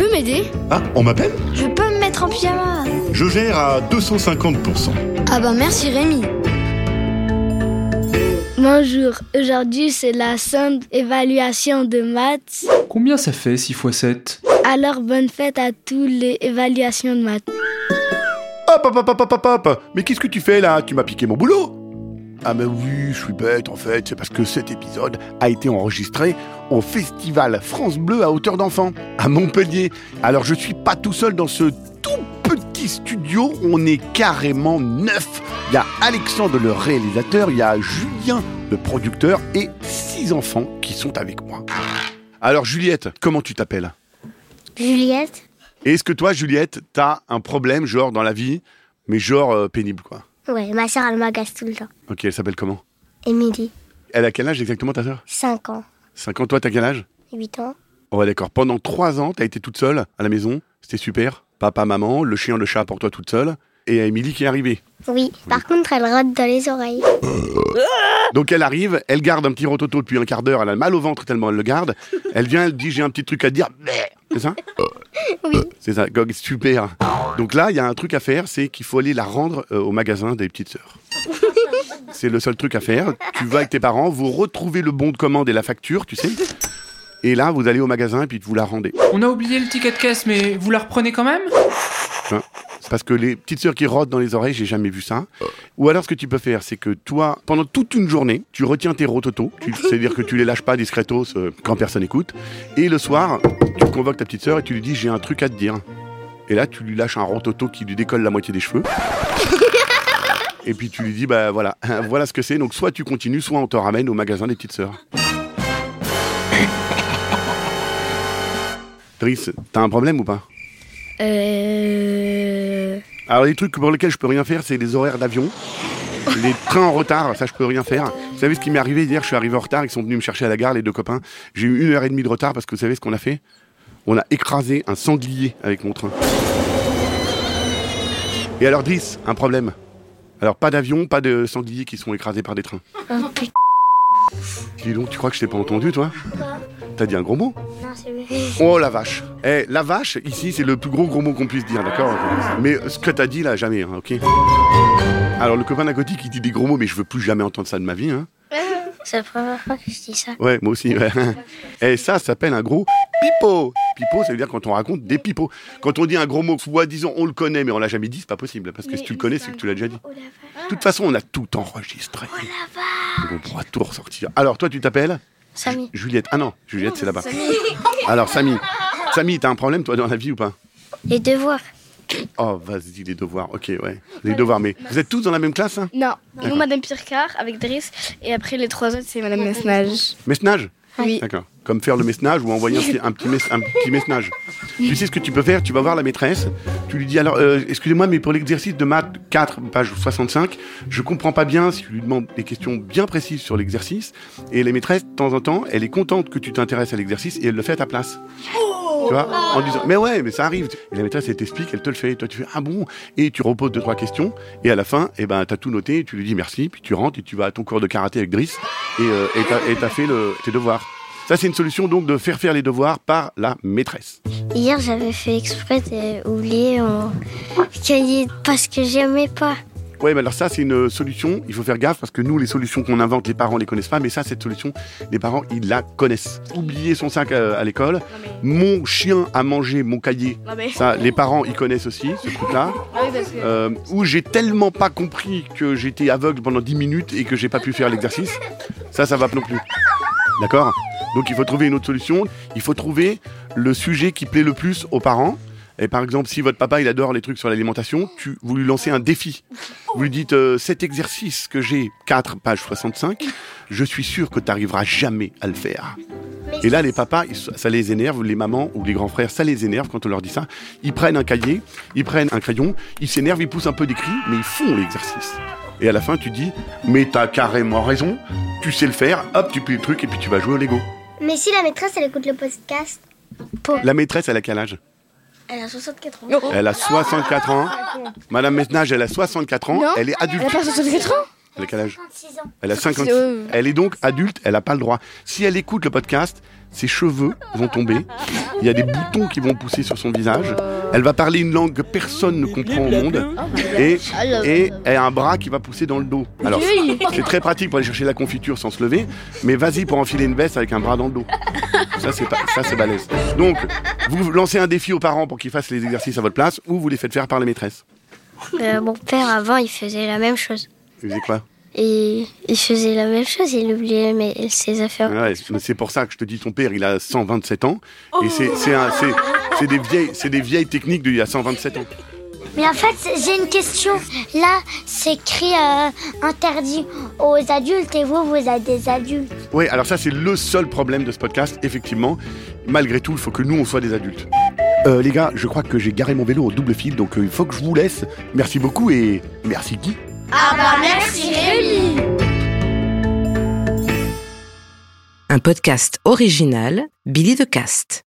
peux m'aider Ah, on m'appelle Je peux me mettre en pyjama. Je gère à 250%. Ah bah merci Rémi. Bonjour, aujourd'hui c'est la sonde évaluation de maths. Combien ça fait 6 x 7 Alors bonne fête à tous les évaluations de maths. Hop, hop, hop, hop, hop, hop, hop Mais qu'est-ce que tu fais là? Tu m'as piqué mon boulot Ah mais oui, je suis bête en fait, c'est parce que cet épisode a été enregistré au festival France Bleu à hauteur d'enfant, à Montpellier. Alors je suis pas tout seul dans ce tout petit studio, on est carrément neuf. Il y a Alexandre le réalisateur, il y a Julien le producteur et six enfants qui sont avec moi. Alors Juliette, comment tu t'appelles? Juliette Et Est-ce que toi Juliette, t'as un problème genre dans la vie, mais genre euh, pénible quoi Ouais, ma soeur, elle m'agace tout le temps. Ok, elle s'appelle comment Émilie, Elle a quel âge exactement ta soeur 5 ans, 5 ans, toi t'as quel âge 8 ans. Oh ouais d'accord, pendant 3 ans t'as été toute seule à la maison, c'était super. Papa, maman, le chien, le chat pour toi toute seule. Et il y a Émilie qui est arrivée. Oui, par contre, elle rote dans les oreilles. Donc elle arrive, elle garde un petit rototo depuis un quart d'heure, elle a mal au ventre tellement elle le garde. Elle vient, elle dit j'ai un petit truc à te dire. C'est ça Oui. C'est ça, Gog, super. Donc là, il y a un truc à faire, c'est qu'il faut aller la rendre euh, au magasin des petites sœurs. C'est le seul truc à faire. Tu vas avec tes parents, vous retrouvez le bon de commande et la facture, tu sais. Et là, vous allez au magasin et puis vous la rendez. On a oublié le ticket de caisse, mais vous la reprenez quand même? Parce que les petites sœurs qui rotent dans les oreilles, j'ai jamais vu ça. Ou alors, ce que tu peux faire, c'est que toi, pendant toute une journée, tu retiens tes rototos. C'est-à-dire que tu les lâches pas discretos euh, quand personne écoute. Et le soir, tu convoques ta petite sœur et tu lui dis j'ai un truc à te dire. Et là, tu lui lâches un rototo qui lui décolle la moitié des cheveux. Et puis tu lui dis bah voilà, voilà ce que c'est. Donc soit tu continues, soit on te ramène au magasin des petites sœurs. Driss, t'as un problème ou pas? Euh... Alors les trucs pour lesquels je peux rien faire, c'est les horaires d'avion, les trains en retard, ça je peux rien faire. Vous savez ce qui m'est arrivé hier Je suis arrivé en retard, ils sont venus me chercher à la gare, les deux copains. J'ai eu une heure et demie de retard parce que vous savez ce qu'on a fait? On a écrasé un sanglier avec mon train. Et alors Driss, un problème. Alors pas d'avion, pas de sangliers qui sont écrasés par des trains. Oh Dis donc, tu crois que je t'ai pas entendu toi? T'as dit un gros mot non, c'est. Oh la vache Eh, la vache, ici, c'est le plus gros gros mot qu'on puisse dire, d'accord Mais ce que t'as dit là, jamais, hein, ok Alors, le copain d'à côté qui dit des gros mots, mais je veux plus jamais entendre ça de ma vie, hein C'est la première fois que je dis ça. Ouais, moi aussi, ouais. Et ça, ça s'appelle un gros pipeau Pipeau, ça veut dire quand on raconte des pipeaux. Quand on dit un gros mot, soi-disant, on le connaît, mais on l'a jamais dit, c'est pas possible. Parce que si tu le connais, c'est que tu l'as déjà dit. De toute façon, on a tout enregistré. Donc on pourra tout ressortir. Alors, toi, tu t'appelles? Samy. Juliette. Ah non, Juliette, c'est là-bas. Alors, Samy. Samy, t'as un problème, toi, dans la vie ou pas? Les devoirs. Oh, vas-y, les devoirs. Ok, ouais. Les devoirs, mais vous êtes tous dans la même classe, hein? Non, nous Madame Pircard avec Driss et après les trois autres c'est Madame Mesnage. Mesnage? Oui. D'accord. Comme faire le mesnage ou envoyer un petit, un petit, mes- un petit mesnage. Tu sais ce que tu peux faire? Tu vas voir la maîtresse. Tu lui dis alors, euh, excusez-moi, mais pour l'exercice de maths 4, page 65, je comprends pas bien si tu lui demandes des questions bien précises sur l'exercice. Et la maîtresse, de temps en temps, elle est contente que tu t'intéresses à l'exercice et elle le fait à ta place. Tu vois En disant, mais ouais, mais ça arrive. Et la maîtresse, elle t'explique, elle te le fait. Et toi, tu fais, ah bon? Et tu reposes deux, trois questions. Et à la fin, eh ben, t'as tout noté. Et tu lui dis merci. Puis tu rentres et tu vas à ton cours de karaté avec Driss. Et euh, t'as fait le, tes devoirs. Ça, c'est une solution donc de faire faire les devoirs par la maîtresse. Hier, j'avais fait exprès d'oublier mon cahier parce que j'aimais pas. Ouais, mais alors ça, c'est une solution. Il faut faire gaffe parce que nous, les solutions qu'on invente, les parents les connaissent pas. Mais ça, cette solution, les parents, ils la connaissent. Oublier son sac à, à l'école. Mon chien a mangé mon cahier. Mais... Ça, les parents, ils connaissent aussi ce truc-là. Ah oui, parce que... Euh, où j'ai tellement pas compris que j'étais aveugle pendant 10 minutes et que j'ai pas pu faire l'exercice. Ça, ça va pas non plus. D'accord? Donc il faut trouver une autre solution. Il faut trouver le sujet qui plaît le plus aux parents. Et par exemple, si votre papa il adore les trucs sur l'alimentation, tu, vous lui lancez un défi. Vous lui dites euh, cet exercice que j'ai 4 page 65, je suis sûr que tu n'arriveras jamais à le faire. Et là, les papas, ça les énerve, les mamans ou les grands frères, ça les énerve quand on leur dit ça. Ils prennent un cahier, ils prennent un crayon, ils s'énervent, ils poussent un peu des cris, mais ils font l'exercice. Et à la fin, tu dis, mais t'as carrément raison, tu sais le faire, hop, tu plies le truc et puis tu vas jouer au Lego. Mais si la maîtresse, elle écoute le podcast. La maîtresse, elle a quel âge? Elle a 64 ans. Elle a 64 ans. Madame Mesnage, elle a 64 ans, Non. elle est adulte. Elle a pas 64 ans Elle a quel âge 36 ans. Elle a 56. Euh, Elle est donc adulte, elle n'a pas le droit. Si elle écoute le podcast, ses cheveux vont tomber, il y a des boutons qui vont pousser sur son visage, elle va parler une langue que personne ne comprend au monde, et, et elle a un bras qui va pousser dans le dos. Alors, c'est très pratique pour aller chercher la confiture sans se lever, mais vas-y pour enfiler une veste avec un bras dans le dos. Ça, c'est pas, ça, c'est balèze. Donc, vous lancez un défi aux parents pour qu'ils fassent les exercices à votre place, ou vous les faites faire par les maîtresses. Euh, mon père, avant, il faisait la même chose. Vous faisiez quoi Et il faisait la même chose, il oubliait mes- ses affaires. Ouais, c'est- pour ça que je te dis, ton père, il a 127 ans, et c'est, des vieilles, c'est des vieilles techniques d'il y a 127 ans. Mais en fait, j'ai une question. Là, c'est écrit euh, interdit aux adultes et vous, vous êtes des adultes. Oui, alors ça, c'est le seul problème de ce podcast, effectivement. Malgré tout, il faut que nous, on soit des adultes. Euh, les gars, je crois que j'ai garé mon vélo au double fil, donc euh, il faut que je vous laisse. Merci beaucoup et merci Guy. Ah bah merci Rémi Un podcast original, Billy de Cast.